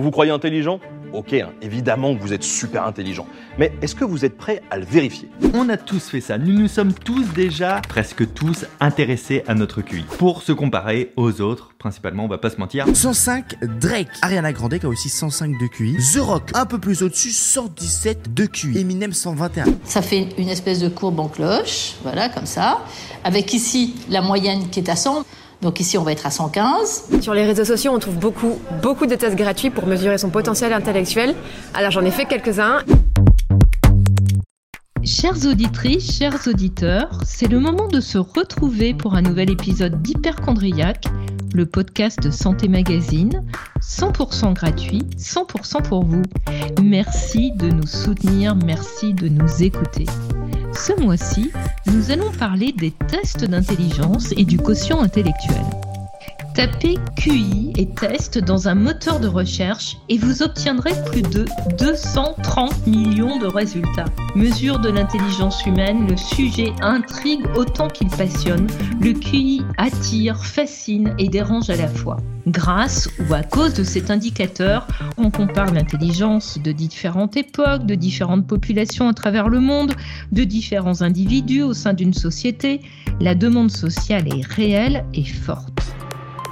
Vous vous croyez intelligent? Ok, hein, évidemment que vous êtes super intelligent. Mais est-ce que vous êtes prêt à le vérifier? On a tous fait ça. Nous nous sommes tous déjà, presque tous, intéressés à notre QI. Pour se comparer aux autres, principalement, on va pas se mentir. 105 Drake. Ariana Grande qui a aussi 105 de QI. The Rock, un peu plus au-dessus, 117 de QI. Eminem 121. Ça fait une espèce de courbe en cloche, voilà, comme ça. Avec ici la moyenne qui est à 100. Donc ici, on va être à 115. Sur les réseaux sociaux, on trouve beaucoup, beaucoup de tests gratuits pour mesurer son potentiel intellectuel. Alors j'en ai fait quelques-uns. Chères auditrices, chers auditeurs, c'est le moment de se retrouver pour un nouvel épisode d'Hyperchondriac, le podcast de Santé Magazine, 100% gratuit, 100% pour vous. Merci de nous soutenir, merci de nous écouter. Ce mois-ci, nous allons parler des tests d'intelligence et du quotient intellectuel. Tapez QI et test dans un moteur de recherche et vous obtiendrez plus de 230 millions de résultats. Mesure de l'intelligence humaine, le sujet intrigue autant qu'il passionne. Le QI attire, fascine et dérange à la fois. Grâce ou à cause de cet indicateur, on compare l'intelligence de différentes époques, de différentes populations à travers le monde, de différents individus au sein d'une société. La demande sociale est réelle et forte.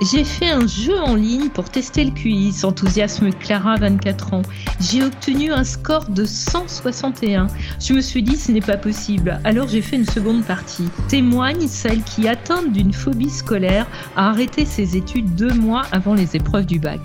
J'ai fait un jeu en ligne pour tester le QI, s'enthousiasme Clara, 24 ans. J'ai obtenu un score de 161. Je me suis dit ce n'est pas possible, alors j'ai fait une seconde partie. Témoigne celle qui, atteinte d'une phobie scolaire, a arrêté ses études deux mois avant les épreuves du bac.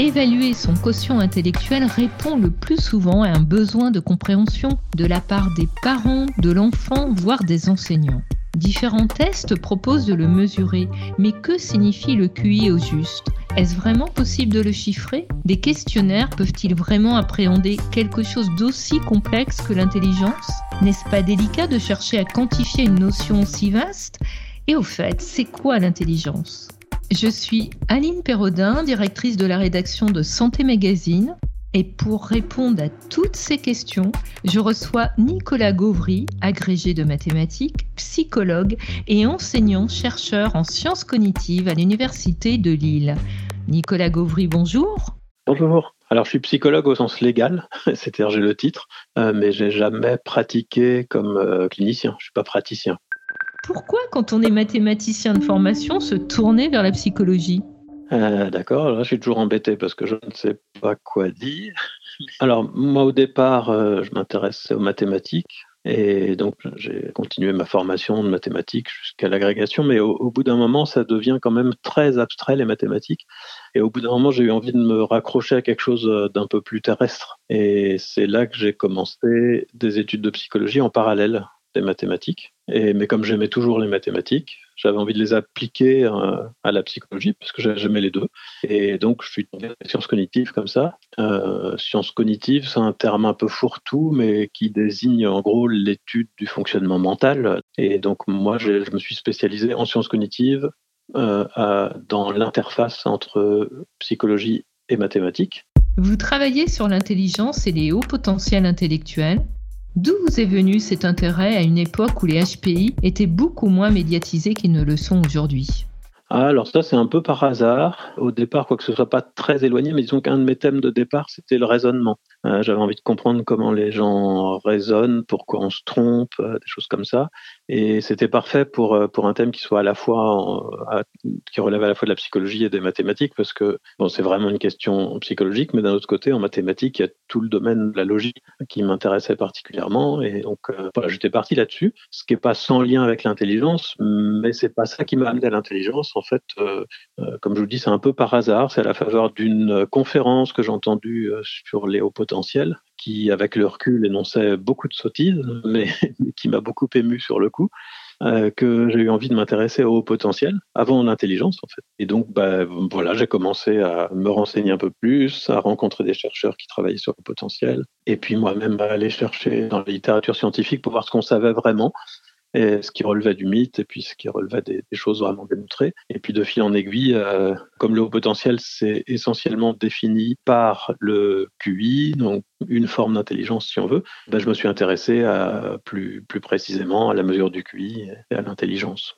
Évaluer son quotient intellectuel répond le plus souvent à un besoin de compréhension de la part des parents, de l'enfant, voire des enseignants. Différents tests proposent de le mesurer, mais que signifie le QI au juste? Est-ce vraiment possible de le chiffrer? Des questionnaires peuvent-ils vraiment appréhender quelque chose d'aussi complexe que l'intelligence? N'est-ce pas délicat de chercher à quantifier une notion aussi vaste? Et au fait, c'est quoi l'intelligence? Je suis Aline Perrodin, directrice de la rédaction de Santé Magazine. Et pour répondre à toutes ces questions, je reçois Nicolas Gauvry, agrégé de mathématiques, psychologue et enseignant-chercheur en sciences cognitives à l'Université de Lille. Nicolas Gauvry, bonjour. Bonjour. Alors, je suis psychologue au sens légal, c'est-à-dire j'ai le titre, euh, mais j'ai jamais pratiqué comme euh, clinicien. Je suis pas praticien. Pourquoi, quand on est mathématicien de formation, se tourner vers la psychologie? Euh, D'accord, là je suis toujours embêté parce que je ne sais pas quoi dire. Alors, moi au départ, euh, je m'intéressais aux mathématiques. Et donc, j'ai continué ma formation de mathématiques jusqu'à l'agrégation, mais au, bout d'un moment, ça devient quand même très abstrait, les mathématiques. Et au bout d'un moment, j'ai eu envie de me raccrocher à quelque chose d'un peu plus terrestre. Et c'est là que j'ai commencé des études de psychologie en parallèle des mathématiques. Et, mais comme j'aimais toujours les mathématiques, j'avais envie de les appliquer euh, à la psychologie parce que j'aimais les deux. Et donc, je suis dans les sciences cognitives comme ça. Euh, sciences cognitives, c'est un terme un peu fourre-tout, mais qui désigne en gros l'étude du fonctionnement mental. Et donc, moi, je me suis spécialisé en sciences cognitives euh, dans l'interface entre psychologie et mathématiques. Vous travaillez sur l'intelligence et les hauts potentiels intellectuels. D'où vous est venu cet intérêt à une époque où les HPI étaient beaucoup moins médiatisés qu'ils ne le sont aujourd'hui? Ah, alors ça, c'est un peu par hasard. Au départ, quoi que ce soit pas très éloigné, mais disons qu'un de mes thèmes de départ, c'était le raisonnement. Euh, j'avais envie de comprendre comment les gens raisonnent, pourquoi on se trompe, euh, des choses comme ça. Et c'était parfait pour, euh, pour un thème qui soit à la fois, qui relève à la fois de la psychologie et des mathématiques, parce que bon, c'est vraiment une question psychologique, mais d'un autre côté, en mathématiques, il y a tout le domaine de la logique qui m'intéressait particulièrement. Et donc, voilà, j'étais parti là-dessus, ce qui est pas sans lien avec l'intelligence, mais c'est pas ça qui m'a amené à l'intelligence. En fait, comme je vous dis, c'est un peu par hasard. C'est à la faveur d'une conférence que j'ai entendue sur les hauts qui, avec le recul, énonçait beaucoup de sottises, mais qui m'a beaucoup ému sur le coup. Euh, que j'ai eu envie de m'intéresser au potentiel avant l'intelligence en fait. Et donc bah, voilà, j'ai commencé à me renseigner un peu plus, à rencontrer des chercheurs qui travaillaient sur le potentiel, et puis moi-même à aller chercher dans la littérature scientifique pour voir ce qu'on savait vraiment et ce qui relevait du mythe et puis ce qui relevait des, choses vraiment démontrées. Et puis de fil en aiguille, euh, comme le haut potentiel, c'est essentiellement défini par le QI, donc une forme d'intelligence si on veut, ben, je me suis intéressé à, plus, plus précisément à la mesure du QI et à l'intelligence.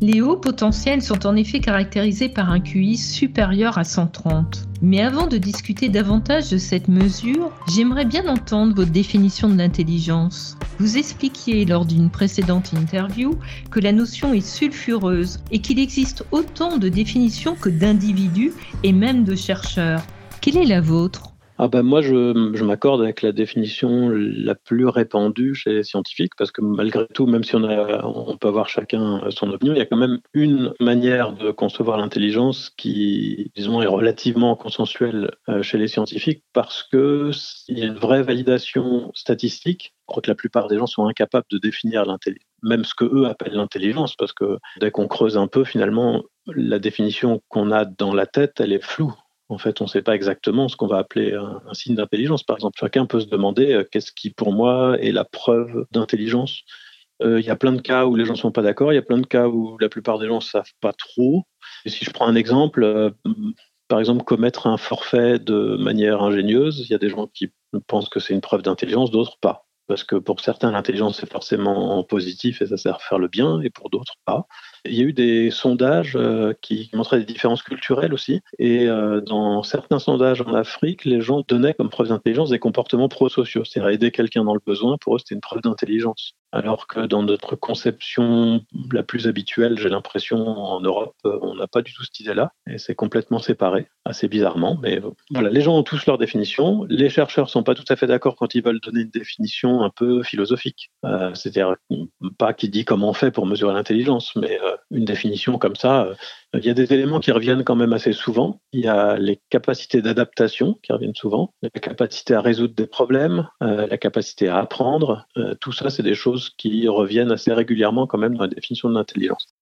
Les hauts potentiels sont en effet caractérisés par un QI supérieur à 130. Mais avant de discuter davantage de cette mesure, j'aimerais bien entendre votre définition de l'intelligence. Vous expliquiez lors d'une précédente interview que la notion est sulfureuse et qu'il existe autant de définitions que d'individus et même de chercheurs. Quelle est la vôtre? Ah ben moi, je, m'accorde avec la définition la plus répandue chez les scientifiques, parce que malgré tout, même si on, a, on peut avoir chacun son opinion, il y a quand même une manière de concevoir l'intelligence qui, disons, est relativement consensuelle euh, chez les scientifiques, parce que il y a une vraie validation statistique. Je crois que la plupart des gens sont incapables de définir l'intelligence, même ce que eux appellent l'intelligence, parce que dès qu'on creuse un peu, finalement, la définition qu'on a dans la tête, elle est floue. En fait, on ne sait pas exactement ce qu'on va appeler un, signe d'intelligence. Par exemple, chacun peut se demander euh, qu'est-ce qui, pour moi, est la preuve d'intelligence. Euh, il y a plein de cas où les gens ne sont pas d'accord. Il y a plein de cas où la plupart des gens ne savent pas trop. Si je prends un exemple, euh, par exemple, commettre un forfait de manière ingénieuse, il y a des gens qui pensent que c'est une preuve d'intelligence, d'autres pas parce que pour certains, l'intelligence est forcément positif et ça sert à faire le bien, et pour d'autres, pas. Il y a eu des sondages euh, qui montraient des différences culturelles aussi, et euh, dans certains sondages en Afrique, les gens donnaient comme preuve d'intelligence des comportements prosociaux, c'est-à-dire aider quelqu'un dans le besoin, pour eux, c'était une preuve d'intelligence. Alors que dans notre conception la plus habituelle, j'ai l'impression en Europe, euh, on n'a pas du tout cette idée-là, et c'est complètement séparé, assez bizarrement. Mais voilà, les gens ont tous leur définition. Les chercheurs sont pas tout à fait d'accord quand ils veulent donner une définition un peu philosophique. C'est-à-dire pas qui dit comment on fait pour mesurer l'intelligence, mais une définition comme ça. Euh, il y a des éléments qui reviennent quand même assez souvent. Il y a les capacités d'adaptation qui reviennent souvent, la capacité à résoudre des problèmes, la capacité à apprendre. tout ça, c'est des choses qui reviennent assez régulièrement quand même dans la définition de l'intelligence.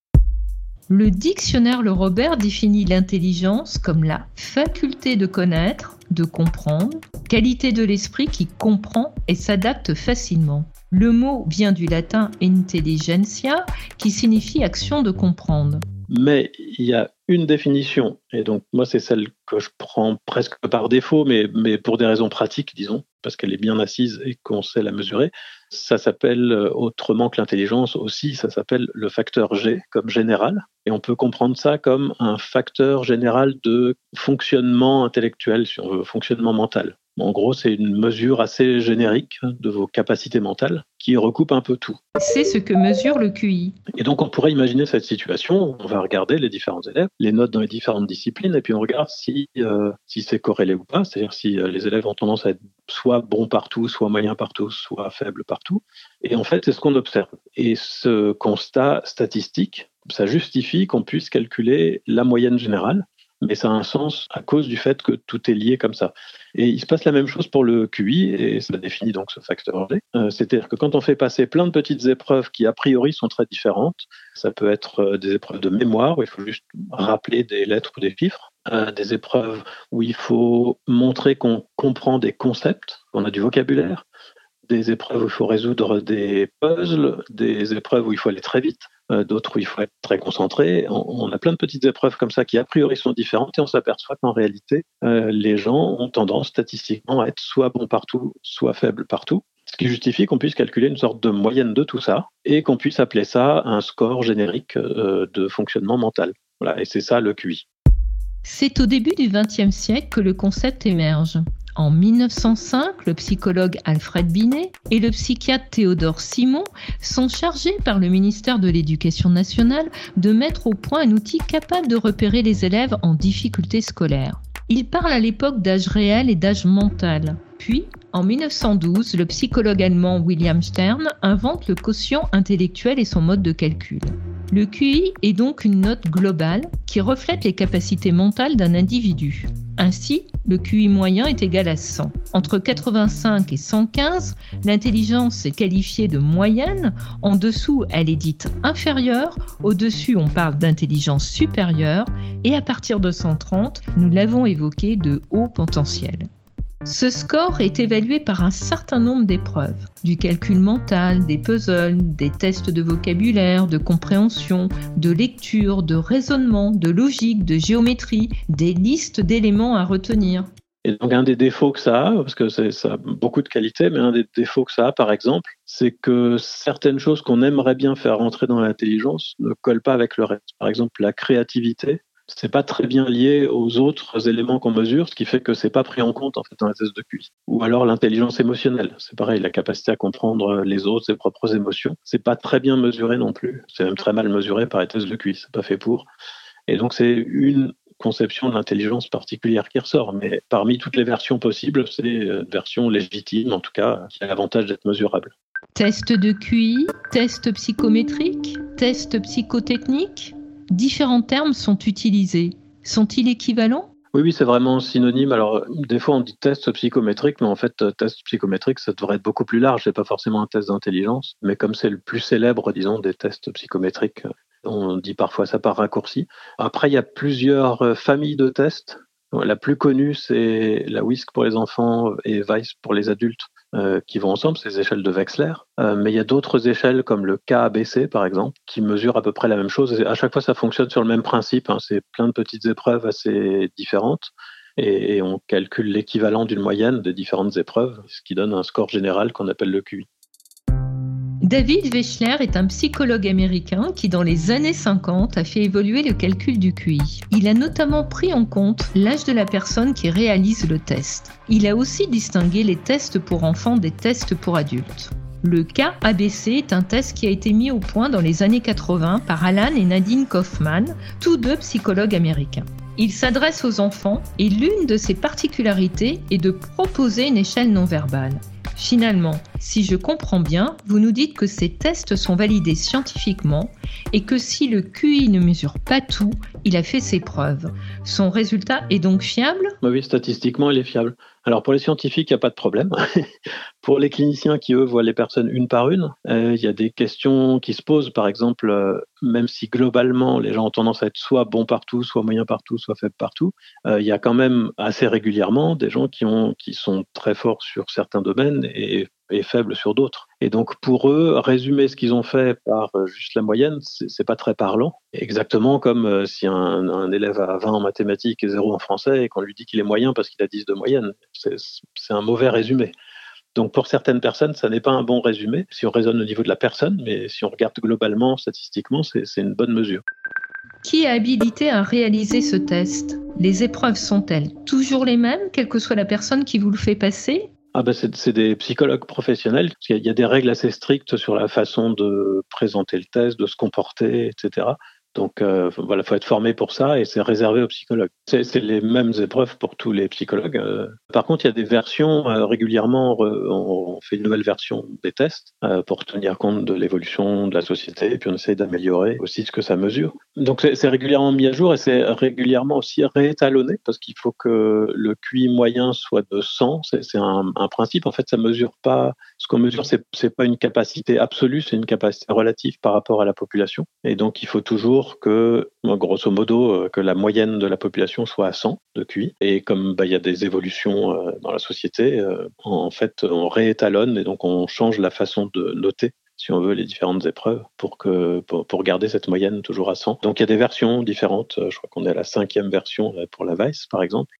Le dictionnaire Le Robert définit l'intelligence comme la faculté de connaître, de comprendre, qualité de l'esprit qui comprend et s'adapte facilement. Le mot vient du latin intelligentsia qui signifie action de comprendre. Mais il y a une définition, et donc moi c'est celle que je prends presque par défaut, mais, mais pour des raisons pratiques, disons, parce qu'elle est bien assise et qu'on sait la mesurer. Ça s'appelle euh, autrement que l'intelligence aussi, ça s'appelle le facteur G comme général. Et on peut comprendre ça comme un facteur général de fonctionnement intellectuel, sur fonctionnement mental. En gros, c'est une mesure assez générique de vos capacités mentales qui recoupe un peu tout. C'est ce que mesure le QI. Et donc, on pourrait imaginer cette situation. On va regarder les différents élèves, les notes dans les différentes disciplines, et puis on regarde si, euh, si c'est corrélé ou pas. C'est-à-dire si euh, les élèves ont tendance à être soit bons partout, soit moyens partout, soit faibles partout. Et en fait, c'est ce qu'on observe. Et ce constat statistique, ça justifie qu'on puisse calculer la moyenne générale mais ça a un sens à cause du fait que tout est lié comme ça. Et il se passe la même chose pour le QI, et ça définit donc ce facteur G. Euh, c'est-à-dire que quand on fait passer plein de petites épreuves qui a priori sont très différentes, ça peut être euh, des épreuves de mémoire où il faut juste rappeler des lettres ou des chiffres, euh, des épreuves où il faut montrer qu'on comprend des concepts, qu'on a du vocabulaire, des épreuves où il faut résoudre des puzzles, des épreuves où il faut aller très vite, euh, d'autres où il faut être très concentré. On, a plein de petites épreuves comme ça qui a priori sont différentes et on s'aperçoit qu'en réalité, euh, les gens ont tendance statistiquement à être soit bons partout, soit faibles partout. Ce qui justifie qu'on puisse calculer une sorte de moyenne de tout ça et qu'on puisse appeler ça un score générique euh, de fonctionnement mental. Voilà, et c'est ça le QI. C'est au début du XXe siècle que le concept émerge. En 1905, le psychologue Alfred Binet et le psychiatre Théodore Simon sont chargés par le ministère de l'Éducation nationale de mettre au point un outil capable de repérer les élèves en difficulté scolaire. Ils parlent à l'époque d'âge réel et d'âge mental. Puis, en 1912, le psychologue allemand William Stern invente le quotient intellectuel et son mode de calcul. Le QI est donc une note globale qui reflète les capacités mentales d'un individu. Ainsi, le QI moyen est égal à 100. Entre 85 et 115, l'intelligence est qualifiée de moyenne. En dessous, elle est dite inférieure. Au-dessus, on parle d'intelligence supérieure. Et à partir de 130, nous l'avons évoqué de haut potentiel. Ce score est évalué par un certain nombre d'épreuves, du calcul mental, des puzzles, des tests de vocabulaire, de compréhension, de lecture, de raisonnement, de logique, de géométrie, des listes d'éléments à retenir. Et donc un des défauts que ça a, parce que ça a beaucoup de qualités, mais un des défauts que ça a, par exemple, c'est que certaines choses qu'on aimerait bien faire rentrer dans l'intelligence ne collent pas avec le reste. Par exemple, la créativité, c'est pas très bien lié aux autres éléments qu'on mesure, ce qui fait que c'est pas pris en compte en fait dans la test de QI. Ou alors l'intelligence émotionnelle, c'est pareil, la capacité à comprendre les autres, ses propres émotions, c'est pas très bien mesuré non plus. C'est même très mal mesuré par les tests de QI, c'est pas fait pour. Et donc c'est une conception de l'intelligence particulière qui ressort. Mais parmi toutes les versions possibles, c'est une version légitime, en tout cas, qui a l'avantage d'être mesurable. Test de QI, test psychométrique, test psychotechnique, différents termes sont utilisés. Sont-ils équivalents? Oui, oui, c'est vraiment synonyme. Alors, des fois, on dit test psychométrique, mais en fait, test psychométrique, ça devrait être beaucoup plus large. C'est pas forcément un test d'intelligence, mais comme c'est le plus célèbre, disons, des tests psychométriques, on dit parfois ça par raccourci. Après, il y a plusieurs euh, familles de tests. La plus connue, c'est la WISC pour les enfants et VICE pour les adultes euh, qui vont ensemble, les échelles de Wechsler. Euh, mais il y a d'autres échelles comme le KABC par exemple, qui mesurent à peu près la même chose. Et à chaque fois, ça fonctionne sur le même principe. Hein. C'est plein de petites épreuves assez différentes. Et, et on calcule l'équivalent d'une moyenne des différentes épreuves, ce qui donne un score général qu'on appelle le QI. David Wechsler est un psychologue américain qui, dans les années 50, a fait évoluer le calcul du QI. Il a notamment pris en compte l'âge de la personne qui réalise le test. Il a aussi distingué les tests pour enfants des tests pour adultes. Le KABC est un test qui a été mis au point dans les années 80 par Alan et Nadine Kaufman, tous deux psychologues américains. Il s'adresse aux enfants et l'une de ses particularités est de proposer une échelle non verbale. Finalement, si je comprends bien, vous nous dites que ces tests sont validés scientifiquement et que si le QI ne mesure pas tout, il a fait ses preuves. Son résultat est donc fiable? Oui, statistiquement, il est fiable. Alors pour les scientifiques, il n'y a pas de problème. pour les cliniciens qui, eux, voient les personnes une par une, euh, il y a des questions qui se posent. Par exemple, euh, même si globalement les gens ont tendance à être soit bons partout, soit moyens partout, soit faibles partout, euh, il y a quand même assez régulièrement des gens qui, qui sont très forts sur certains domaines et et faible sur d'autres. Et donc pour eux, résumer ce qu'ils ont fait par euh, juste la moyenne, c'est pas très parlant. Exactement comme euh, si un, élève a 20 en mathématiques et 0 en français et qu'on lui dit qu'il est moyen parce qu'il a 10 de moyenne. C'est un mauvais résumé. Donc pour certaines personnes, ça n'est pas un bon résumé si on raisonne au niveau de la personne, mais si on regarde globalement, statistiquement, c'est une bonne mesure. Qui est habilité à réaliser ce test? Les épreuves sont-elles toujours les mêmes, quelle que soit la personne qui vous le fait passer? Ah ben c'est des psychologues professionnels. Il y, a des règles assez strictes sur la façon de présenter le test, de se comporter, etc. Donc euh, voilà, faut être formé pour ça et c'est réservé aux psychologues. C'est les mêmes épreuves pour tous les psychologues. Euh. Par contre, il y a des versions euh, régulièrement. On, fait une nouvelle version des tests euh, pour tenir compte de l'évolution de la société et puis on essaye d'améliorer aussi ce que ça mesure. Donc c'est régulièrement mis à jour et c'est régulièrement aussi réétalonné parce qu'il faut que le QI moyen soit de 100. C'est un, un, principe. En fait, ça mesure pas. Ce qu'on mesure, c'est pas une capacité absolue, c'est une capacité relative par rapport à la population. Et donc il faut toujours que, grosso modo, euh, que la moyenne de la population soit à 100 de QI. Et comme bah, il y a des évolutions euh, dans la société, euh, en fait, on réétalonne et donc on change la façon de noter si on veut, les différentes épreuves pour, que, pour, garder cette moyenne toujours à 100. Donc il y a des versions différentes. Je crois qu'on est à la cinquième version pour la Vice, par exemple.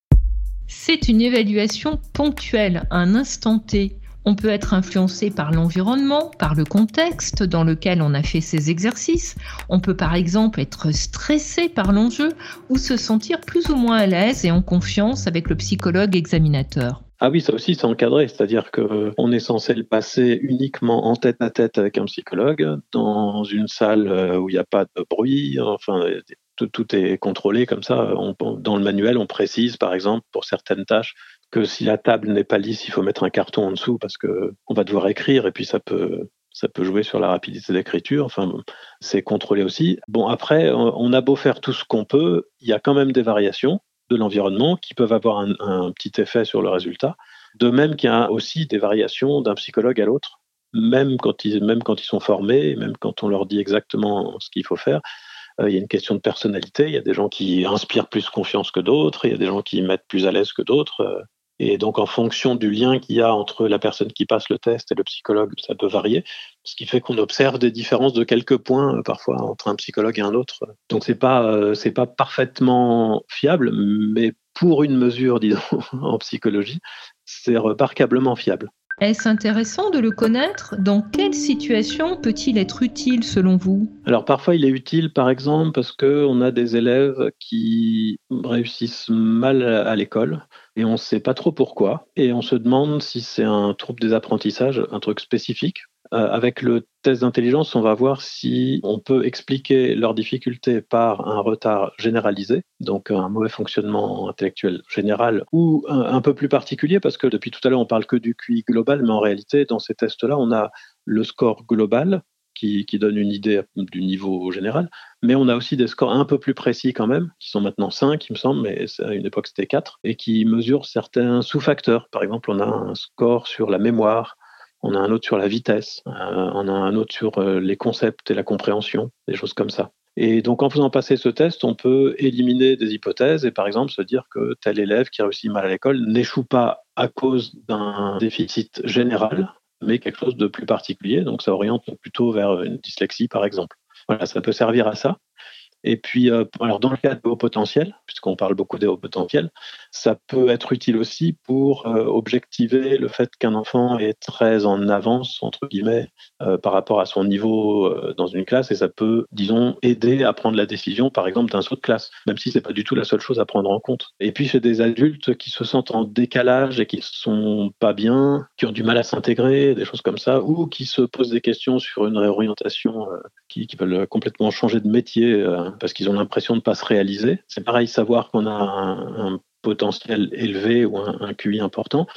C'est une évaluation ponctuelle, un instant T. On peut être influencé par l'environnement, par le contexte dans lequel on a fait ces exercices. On peut par exemple être stressé par l'enjeu ou se sentir plus ou moins à l'aise et en confiance avec le psychologue examinateur. Ah oui, ça aussi c'est encadré, c'est-à-dire qu'on est censé le passer uniquement en tête à tête avec un psychologue dans une salle euh, où il n'y a pas de bruit, enfin tout, est contrôlé comme ça. dans le manuel, on précise par exemple pour certaines tâches que si la table n'est pas lisse, il faut mettre un carton en dessous parce que on va devoir écrire et puis ça peut ça peut jouer sur la rapidité d'écriture. Enfin, c'est contrôlé aussi. Bon, après, on a beau faire tout ce qu'on peut, il y a quand même des variations de l'environnement qui peuvent avoir un, petit effet sur le résultat. De même qu'il y a aussi des variations d'un psychologue à l'autre, même quand ils même quand ils sont formés, même quand on leur dit exactement ce qu'il faut faire. Euh, il y a une question de personnalité. Il y a des gens qui inspirent plus confiance que d'autres. Il y a des gens qui mettent plus à l'aise que d'autres. Et donc, en fonction du lien qu'il y a entre la personne qui passe le test et le psychologue, ça peut varier. Ce qui fait qu'on observe des différences de quelques points, euh, parfois, entre un psychologue et un autre. Donc, c'est pas, euh, pas parfaitement fiable, mais pour une mesure, disons, en psychologie, c'est remarquablement fiable. Est-ce intéressant de le connaître? Dans quelle situation peut-il être utile selon vous? Alors parfois il est utile par exemple parce qu'on a des élèves qui réussissent mal à l'école et on ne sait pas trop pourquoi et on se demande si c'est un trouble des apprentissages, un truc spécifique avec le test d'intelligence, on va voir si on peut expliquer leurs difficultés par un retard généralisé, donc un mauvais fonctionnement intellectuel général, ou un, peu plus particulier, parce que depuis tout à l'heure, on parle que du QI global, mais en réalité, dans ces tests-là, on a le score global, qui, donne une idée du niveau général. Mais on a aussi des scores un peu plus précis quand même, qui sont maintenant 5, il me semble, mais à une époque c'était 4, et qui mesurent certains sous-facteurs. Par exemple, on a un score sur la mémoire, on a un autre sur la vitesse, euh, on a un autre sur euh, les concepts et la compréhension, des choses comme ça. Et donc en faisant passer ce test, on peut éliminer des hypothèses et par exemple se dire que tel élève qui réussit mal à l'école n'échoue pas à cause d'un déficit général, mais quelque chose de plus particulier. Donc ça oriente plutôt vers une dyslexie par exemple. Voilà, ça peut servir à ça. Et puis, euh, alors dans le cas de haut potentiel, puisqu'on parle beaucoup des hauts potentiels, ça peut être utile aussi pour euh, objectiver le fait qu'un enfant est très en avance, entre guillemets, euh, par rapport à son niveau dans une classe, et ça peut, disons, aider à prendre la décision, par exemple, d'un saut de classe, même si c'est pas du tout la seule chose à prendre en compte. Et puis, chez des adultes qui se sentent en décalage et qui sont pas bien, qui ont du mal à s'intégrer, des choses comme ça, ou qui se posent des questions sur une réorientation, qui, qui, veulent complètement changer de métier parce qu'ils ont l'impression de ne pas se réaliser. C'est pareil, savoir qu'on a un, potentiel élevé ou un, QI important,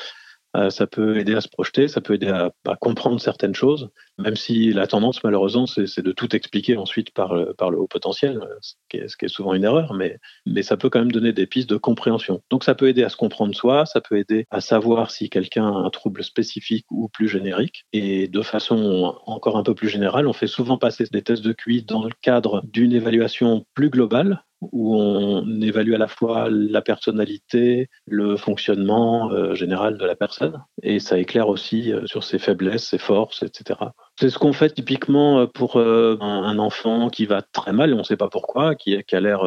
ça peut aider à se projeter, ça peut aider à, comprendre certaines choses, même si la tendance, malheureusement, c'est de tout expliquer ensuite par le, par le haut potentiel, ce qui, est, souvent une erreur, mais, mais ça peut quand même donner des pistes de compréhension. Donc ça peut aider à se comprendre soi, ça peut aider à savoir si quelqu'un a un trouble spécifique ou plus générique. Et de façon encore un peu plus générale, on fait souvent passer des tests de QI dans le cadre d'une évaluation plus globale, où on évalue à la fois la personnalité, le fonctionnement euh, général de la personne, et ça éclaire aussi euh, sur ses faiblesses, ses forces, etc. C'est ce qu'on fait typiquement euh, pour un enfant qui va très mal, on ne sait pas pourquoi, qui, a l'air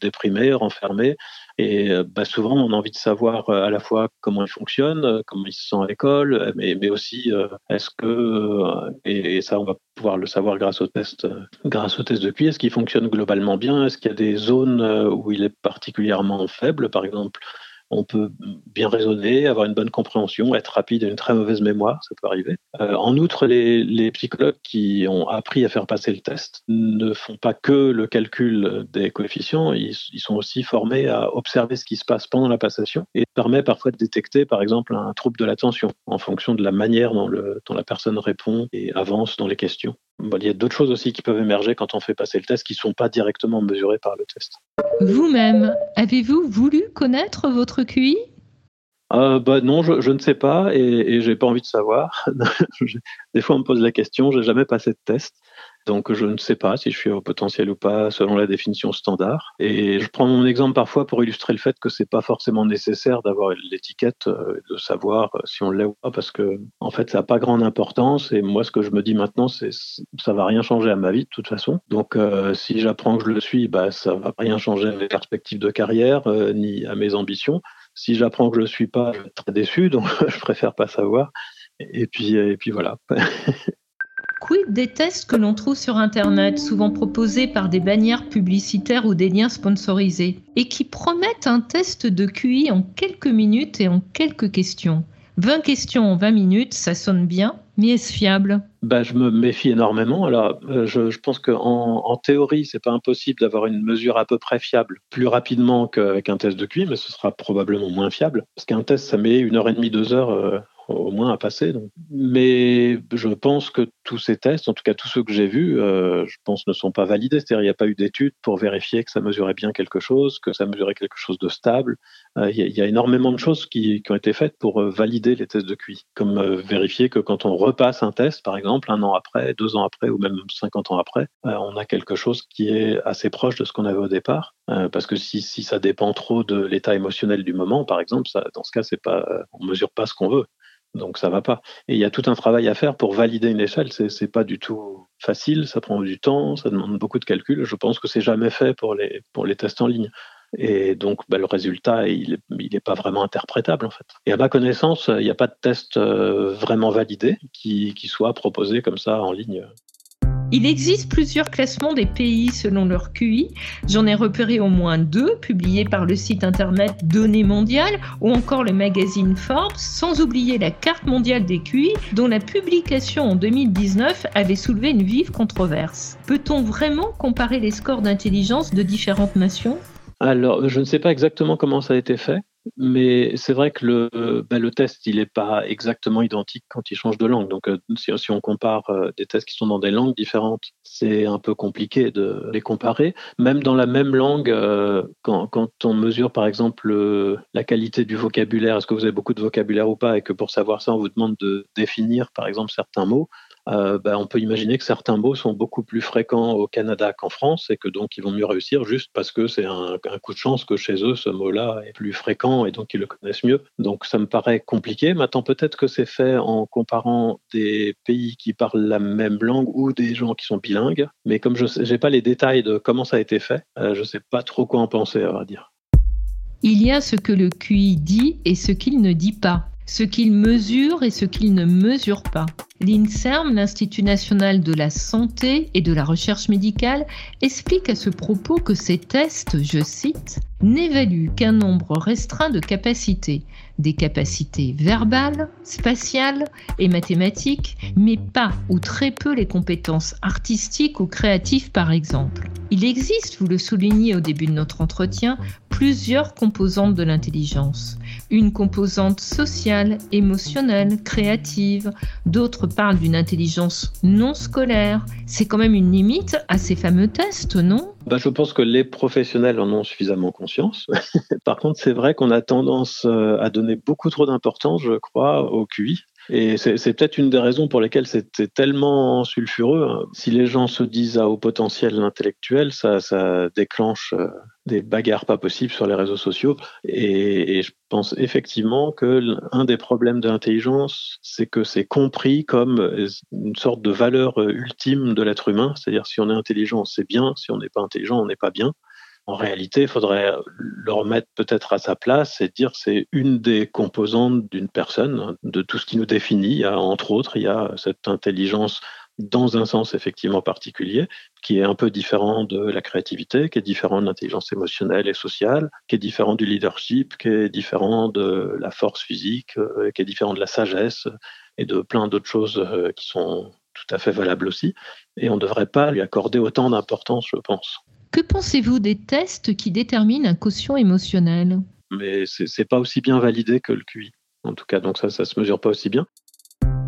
déprimé, renfermé, et bah, souvent, on a envie de savoir à la fois comment il fonctionne, comment il se sent à l'école, mais, mais, aussi est-ce que, et, ça on va pouvoir le savoir grâce au test, grâce au test de QI, est-ce qu'il fonctionne globalement bien, est-ce qu'il y a des zones où il est particulièrement faible, par exemple on peut bien raisonner, avoir une bonne compréhension, être rapide et une très mauvaise mémoire, ça peut arriver. Euh, en outre, les, psychologues qui ont appris à faire passer le test ne font pas que le calcul des coefficients, ils, sont aussi formés à observer ce qui se passe pendant la passation et permet parfois de détecter, par exemple, un trouble de l'attention en fonction de la manière dont, dont la personne répond et avance dans les questions. il y a d'autres choses aussi qui peuvent émerger quand on fait passer le test qui ne sont pas directement mesurées par le test. Vous-même, avez-vous voulu connaître votre QI? Euh, bah non, je, ne sais pas et, et j'ai pas envie de savoir. Des fois, on me pose la question, j'ai jamais passé de test. Donc je ne sais pas si je suis au potentiel ou pas selon la définition standard. Et je prends mon exemple parfois pour illustrer le fait que c'est pas forcément nécessaire d'avoir l'étiquette, euh, de savoir euh, si on l'est ou pas, parce que en fait ça n'a pas grande importance. Et moi ce que je me dis maintenant, c'est ça va rien changer à ma vie de toute façon. Donc euh, si j'apprends que je le suis, bah ça va rien changer à mes perspectives de carrière ni à mes ambitions. Si j'apprends que je le suis pas, je vais être très déçu, donc je préfère pas savoir. Et puis, et puis voilà. Quid des tests que l'on trouve sur Internet, souvent proposés par des bannières publicitaires ou des liens sponsorisés, et qui promettent un test de QI en quelques minutes et en quelques questions? 20 questions en 20 minutes, ça sonne bien, mais est-ce fiable? Bah, Je me méfie énormément. Euh, je, pense qu'en en, théorie, c'est pas impossible d'avoir une mesure à peu près fiable plus rapidement qu'avec un test de QI, mais ce sera probablement moins fiable. Parce qu'un test, ça met une heure et demie, deux heures euh, au moins à passer. Mais je pense que tous ces tests, en tout cas tous ceux que j'ai vus, euh, je pense ne sont pas validés. C'est-à-dire il n'y a pas eu d'études pour vérifier que ça mesurait bien quelque chose, que ça mesurait quelque chose de stable. Euh, il y, a énormément de choses qui, ont été faites pour euh, valider les tests de QI, comme vérifier que quand on repasse un test, par exemple, un an après, deux ans après ou même 50 ans après, on a quelque chose qui est assez proche de ce qu'on avait au départ. parce que si, ça dépend trop de l'état émotionnel du moment, par exemple, dans ce cas, c'est pas, on mesure pas ce qu'on veut. Donc ça va pas. Et il y a tout un travail à faire pour valider une échelle. C'est, pas du tout facile, ça prend du temps, ça demande beaucoup de calculs. Je pense que c'est jamais fait pour les, tests en ligne. Et donc, bah, le résultat, il n'est pas vraiment interprétable, en fait. Et à ma connaissance, il n'y a pas de test euh, vraiment validé qui soit proposé comme ça en ligne. Il existe plusieurs classements des pays selon leur QI. J'en ai repéré au moins deux, publiés par le site internet Données mondiales ou encore le magazine Forbes, sans oublier la carte mondiale des QI, dont la publication en 2019 avait soulevé une vive controverse. Peut-on vraiment comparer les scores d'intelligence de différentes nations? Alors, je ne sais pas exactement comment ça a été fait, mais c'est vrai que le, le test, il n'est pas exactement identique quand il change de langue. Donc, euh, si, on compare euh, des tests qui sont dans des langues différentes, c'est un peu compliqué de les comparer. Même dans la même langue, euh, quand, quand, on mesure, par exemple, la qualité du vocabulaire, est-ce que vous avez beaucoup de vocabulaire ou pas, et que pour savoir ça, on vous demande de définir, par exemple, certains mots, euh, ben, on peut imaginer que certains mots sont beaucoup plus fréquents au Canada qu'en France et que donc ils vont mieux réussir juste parce que c'est un, coup de chance que chez eux ce mot-là est plus fréquent et donc ils le connaissent mieux. Donc ça me paraît compliqué. Maintenant peut-être que c'est fait en comparant des pays qui parlent la même langue ou des gens qui sont bilingues, mais comme je n'ai pas les détails de comment ça a été fait, euh, je ne sais pas trop quoi en penser à dire. Il y a ce que le QI dit et ce qu'il ne dit pas ce qu'il mesure et ce qu'il ne mesure pas. L'INSERM, l'Institut national de la santé et de la recherche médicale, explique à ce propos que ces tests, je cite, n'évaluent qu'un nombre restreint de capacités, des capacités verbales, spatiales et mathématiques, mais pas ou très peu les compétences artistiques ou créatives par exemple. Il existe, vous le soulignez au début de notre entretien, plusieurs composantes de l'intelligence. Une composante sociale, émotionnelle, créative, d'autres parlent d'une intelligence non scolaire. C'est quand même une limite à ces fameux tests, non? Bah, je pense que les professionnels en ont suffisamment conscience. Par contre, c'est vrai qu'on a tendance euh, à donner beaucoup trop d'importance, je crois, au QI. Et c'est peut-être une des raisons pour lesquelles c'était tellement sulfureux. Hein. Si les gens se disent à haut potentiel intellectuel, ça, déclenche euh, des bagarres pas possibles sur les réseaux sociaux. Et, et je pense effectivement que un des problèmes de l'intelligence, c'est que c'est compris comme euh, une sorte de valeur ultime de l'être humain. C'est-à-dire si on est intelligent, c'est bien. Si on n'est pas intelligent, on n'est pas bien. En réalité, il faudrait le remettre peut-être à sa place et dire c'est une des composantes d'une personne, de tout ce qui nous définit. Entre autres, il y a cette intelligence dans un sens effectivement particulier, qui est un peu différent de la créativité, qui est différent de l'intelligence émotionnelle et sociale, qui est différent du leadership, qui est différent de la force physique, euh, qui est différent de la sagesse et de plein d'autres choses euh, qui sont tout à fait valables aussi. Et on ne devrait pas lui accorder autant d'importance, je pense. Que pensez-vous des tests qui déterminent un quotient émotionnel? Mais c'est pas aussi bien validé que le QI. En tout cas, donc ça, ça se mesure pas aussi bien.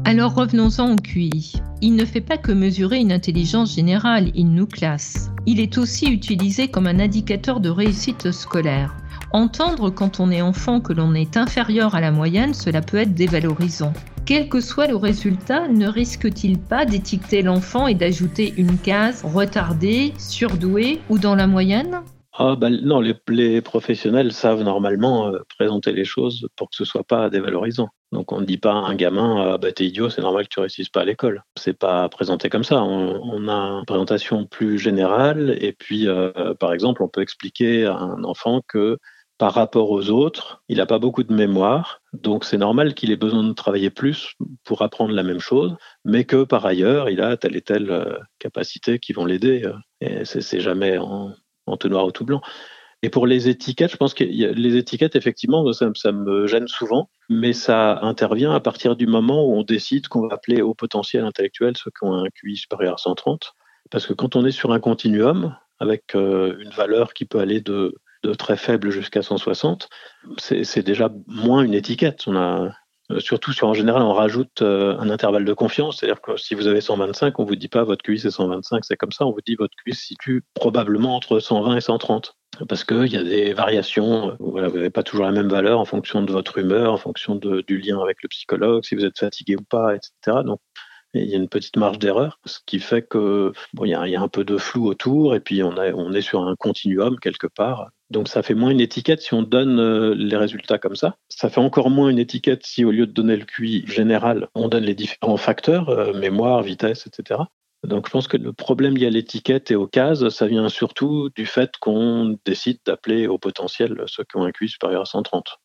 Alors revenons-en au QI. Il ne fait pas que mesurer une intelligence générale, il nous classe. Il est aussi utilisé comme un indicateur de réussite scolaire. Entendre quand on est enfant que l'on est inférieur à la moyenne, cela peut être dévalorisant quel que soit le résultat, ne risque-t-il pas d'étiqueter l'enfant et d'ajouter une case retardée, surdouée ou dans la moyenne? Ah bah, non, les, professionnels savent normalement euh, présenter les choses pour que ce soit pas dévalorisant. Donc on ne dit pas à un gamin ah bah t'es idiot, c'est normal que tu réussisses pas à l'école. C'est pas présenté comme ça. On, a une présentation plus générale et puis euh, par exemple on peut expliquer à un enfant que par rapport aux autres, il n'a pas beaucoup de mémoire, donc c'est normal qu'il ait besoin de travailler plus pour apprendre la même chose, mais que par ailleurs, il a telle et telle euh, capacité qui vont l'aider. Euh, et c'est jamais en, en, tout noir ou tout blanc. Et pour les étiquettes, je pense que les étiquettes, effectivement, ça, ça, me gêne souvent, mais ça intervient à partir du moment où on décide qu'on va appeler au potentiel intellectuel ceux qui ont un QI supérieur à 130. Parce que quand on est sur un continuum, avec euh, une valeur qui peut aller de de très faible jusqu'à 160, c'est déjà moins une étiquette. On a, euh, surtout sur en général, on rajoute euh, un intervalle de confiance, c'est-à-dire que si vous avez 125, on vous dit pas votre QI c'est 125, c'est comme ça, on vous dit votre QI se situe probablement entre 120 et 130 parce qu'il y a des variations. Euh, vous n'avez pas toujours la même valeur en fonction de votre humeur, en fonction du lien avec le psychologue, si vous êtes fatigué ou pas, etc. Donc, il y a une petite marge d'erreur, ce qui fait que bon, il y, a, un peu de flou autour, et puis on est sur un continuum quelque part. Donc ça fait moins une étiquette si on donne euh, les résultats comme ça. Ça fait encore moins une étiquette si au lieu de donner le QI général, on donne les différents facteurs, euh, mémoire, vitesse, etc. Donc je pense que le problème lié à l'étiquette et aux cases, ça vient surtout du fait qu'on décide d'appeler au potentiel ceux qui ont un QI supérieur à 130.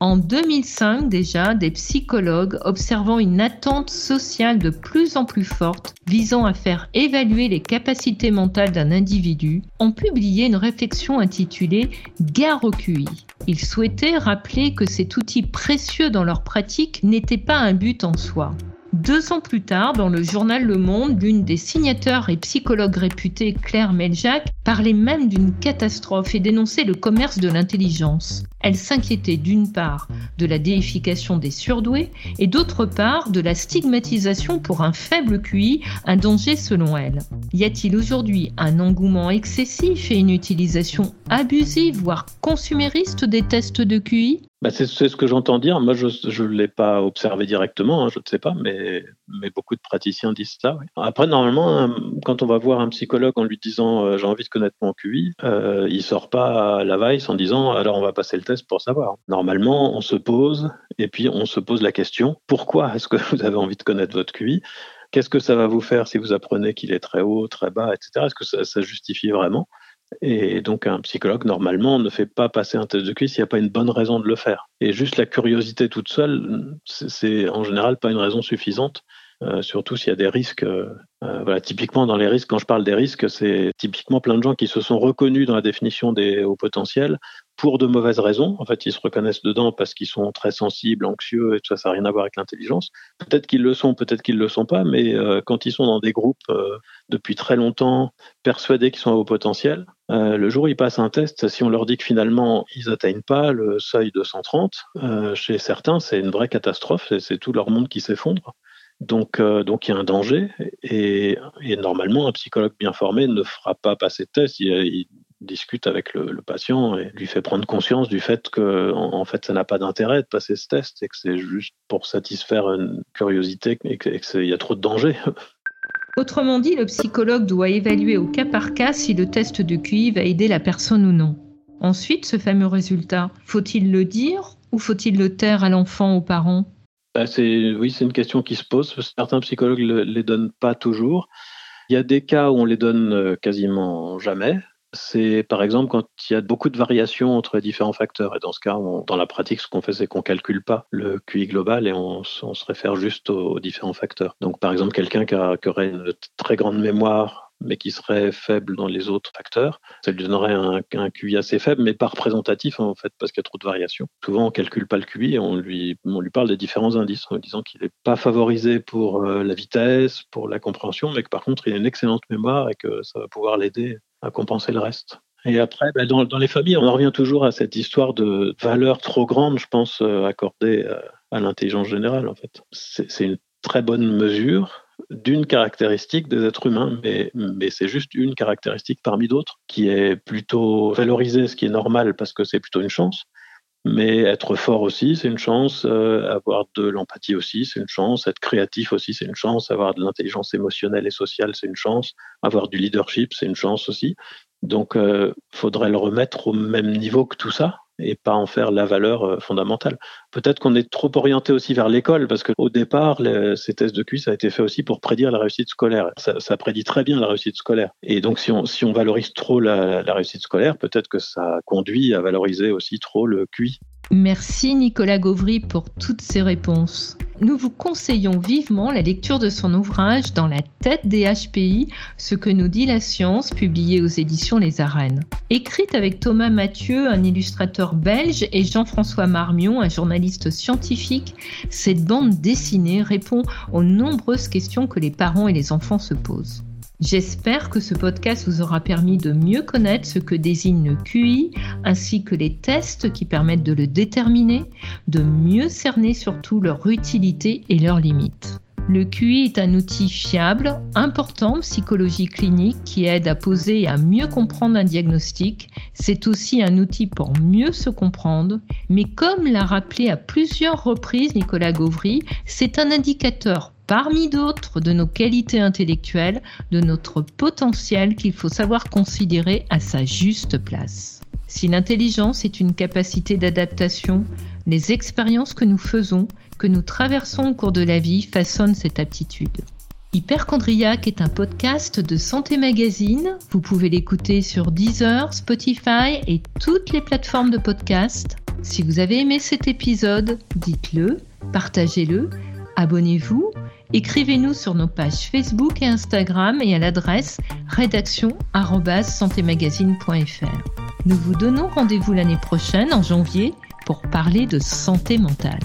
En 2005 déjà, des psychologues observant une attente sociale de plus en plus forte visant à faire évaluer les capacités mentales d'un individu ont publié une réflexion intitulée Gare au QI. Ils souhaitaient rappeler que cet outil précieux dans leur pratique n'était pas un but en soi. Deux ans plus tard, dans le journal Le Monde, l'une des signateurs et psychologues réputée, Claire Meljac, parlait même d'une catastrophe et dénonçait le commerce de l'intelligence. Elle s'inquiétait d'une part de la déification des surdoués et d'autre part de la stigmatisation pour un faible QI, un danger selon elle. Y a-t-il aujourd'hui un engouement excessif et une utilisation abusive, voire consumériste des tests de QI? Bah, c'est ce que j'entends dire. Moi, je ne l'ai pas observé directement, hein, je ne sais pas, mais, beaucoup de praticiens disent ça. Après, normalement, quand on va voir un psychologue en lui disant euh, j'ai envie de connaître mon QI, euh, il sort pas à la vice en disant alors on va passer le test pour savoir. Normalement, on se pose et puis on se pose la question pourquoi est-ce que vous avez envie de connaître votre QI Qu'est-ce que ça va vous faire si vous apprenez qu'il est très haut, très bas, etc. Est-ce que ça justifie vraiment? Et donc un psychologue, normalement, ne fait pas passer un test de QI s'il n'y a pas une bonne raison de le faire. Et juste la curiosité toute seule, c'est en général pas une raison suffisante, euh, surtout s'il y a des risques. Euh, euh, voilà, typiquement dans les risques, quand je parle des risques, c'est typiquement plein de gens qui se sont reconnus dans la définition des hauts potentiels pour de mauvaises raisons. En fait, ils se reconnaissent dedans parce qu'ils sont très sensibles, anxieux, et tout ça, ça n'a rien à voir avec l'intelligence. Peut-être qu'ils le sont, peut-être qu'ils ne le sont pas, mais quand ils sont dans des groupes depuis très longtemps, persuadés qu'ils sont à haut potentiel, euh, le jour où ils passent un test, si on leur dit que finalement ils n'atteignent pas le seuil de 130, euh, chez certains c'est une vraie catastrophe, c'est tout leur monde qui s'effondre. Donc, euh, donc il y a un danger et, normalement un psychologue bien formé ne fera pas passer de test. Il, discute avec le, patient et lui fait prendre conscience du fait que en, fait ça n'a pas d'intérêt de passer ce test et que c'est juste pour satisfaire une curiosité et qu'il y a trop de danger. Autrement dit, le psychologue doit évaluer au cas par cas si le test de QI va aider la personne ou non. Ensuite, ce fameux résultat, faut-il le dire ou faut-il le taire à l'enfant, aux parents? Bah, Oui, c'est une question qui se pose. Certains psychologues ne les donnent pas toujours. Il y a des cas où on les donne euh, quasiment jamais c'est par exemple quand il y a beaucoup de variations entre différents facteurs. Et dans ce cas, dans la pratique, ce qu'on fait, c'est qu'on calcule pas le QI global et on, se réfère juste aux, différents facteurs. Donc par exemple, quelqu'un qui, aurait une très grande mémoire mais qui serait faible dans les autres facteurs. Ça lui donnerait un, QI assez faible, mais pas représentatif en fait, parce qu'il y a trop de variations. Souvent, on calcule pas le QI, on lui, on lui parle des différents indices en lui disant qu'il n'est pas favorisé pour euh, la vitesse, pour la compréhension, mais que par contre, il a une excellente mémoire et que ça va pouvoir l'aider à compenser le reste. Et après, ben, dans, les familles, on en revient toujours à cette histoire de valeur trop grande, je pense, euh, accordée euh, à l'intelligence générale. En fait, c'est une très bonne mesure d'une caractéristique des êtres humains, mais, mais c'est juste une caractéristique parmi d'autres qui est plutôt valorisée, ce qui est normal parce que c'est plutôt une chance. Mais être fort aussi, c'est une chance. Euh, avoir de l'empathie aussi, c'est une chance. Être créatif aussi, c'est une chance. Avoir de l'intelligence émotionnelle et sociale, c'est une chance. Avoir du leadership, c'est une chance aussi. Donc, euh, faudrait le remettre au même niveau que tout ça et pas en faire la valeur euh, fondamentale. Peut-être qu'on est trop orienté aussi vers l'école, parce qu'au départ, ces tests de QI, ça a été fait aussi pour prédire la réussite scolaire. Ça, prédit très bien la réussite scolaire. Et donc, si on, valorise trop la, la réussite scolaire, peut-être que ça conduit à valoriser aussi trop le QI. Merci Nicolas Gauvry pour toutes ces réponses. Nous vous conseillons vivement la lecture de son ouvrage Dans la tête des HPI, ce que nous dit la science, publié aux éditions Les Arènes. Écrite avec Thomas Mathieu, un illustrateur belge, et Jean-François Marmion, un journaliste scientifique, cette bande dessinée répond aux nombreuses questions que les parents et les enfants se posent. J'espère que ce podcast vous aura permis de mieux connaître ce que désigne le QI, ainsi que les tests qui permettent de le déterminer, de mieux cerner surtout leur utilité et leurs limites. Le QI est un outil fiable, important en psychologie clinique qui aide à poser et à mieux comprendre un diagnostic. C'est aussi un outil pour mieux se comprendre, mais comme l'a rappelé à plusieurs reprises Nicolas Gauvry, c'est un indicateur parmi d'autres de nos qualités intellectuelles, de notre potentiel qu'il faut savoir considérer à sa juste place. Si l'intelligence est une capacité d'adaptation, les expériences que nous faisons, que nous traversons au cours de la vie façonnent cette aptitude. Hyperchondriac est un podcast de Santé Magazine. Vous pouvez l'écouter sur Deezer, Spotify et toutes les plateformes de podcast. Si vous avez aimé cet épisode, dites-le, partagez-le, abonnez-vous, écrivez-nous sur nos pages Facebook et Instagram et à l'adresse rédaction@santémagazine.fr. Nous vous donnons rendez-vous l'année prochaine en janvier pour parler de santé mentale.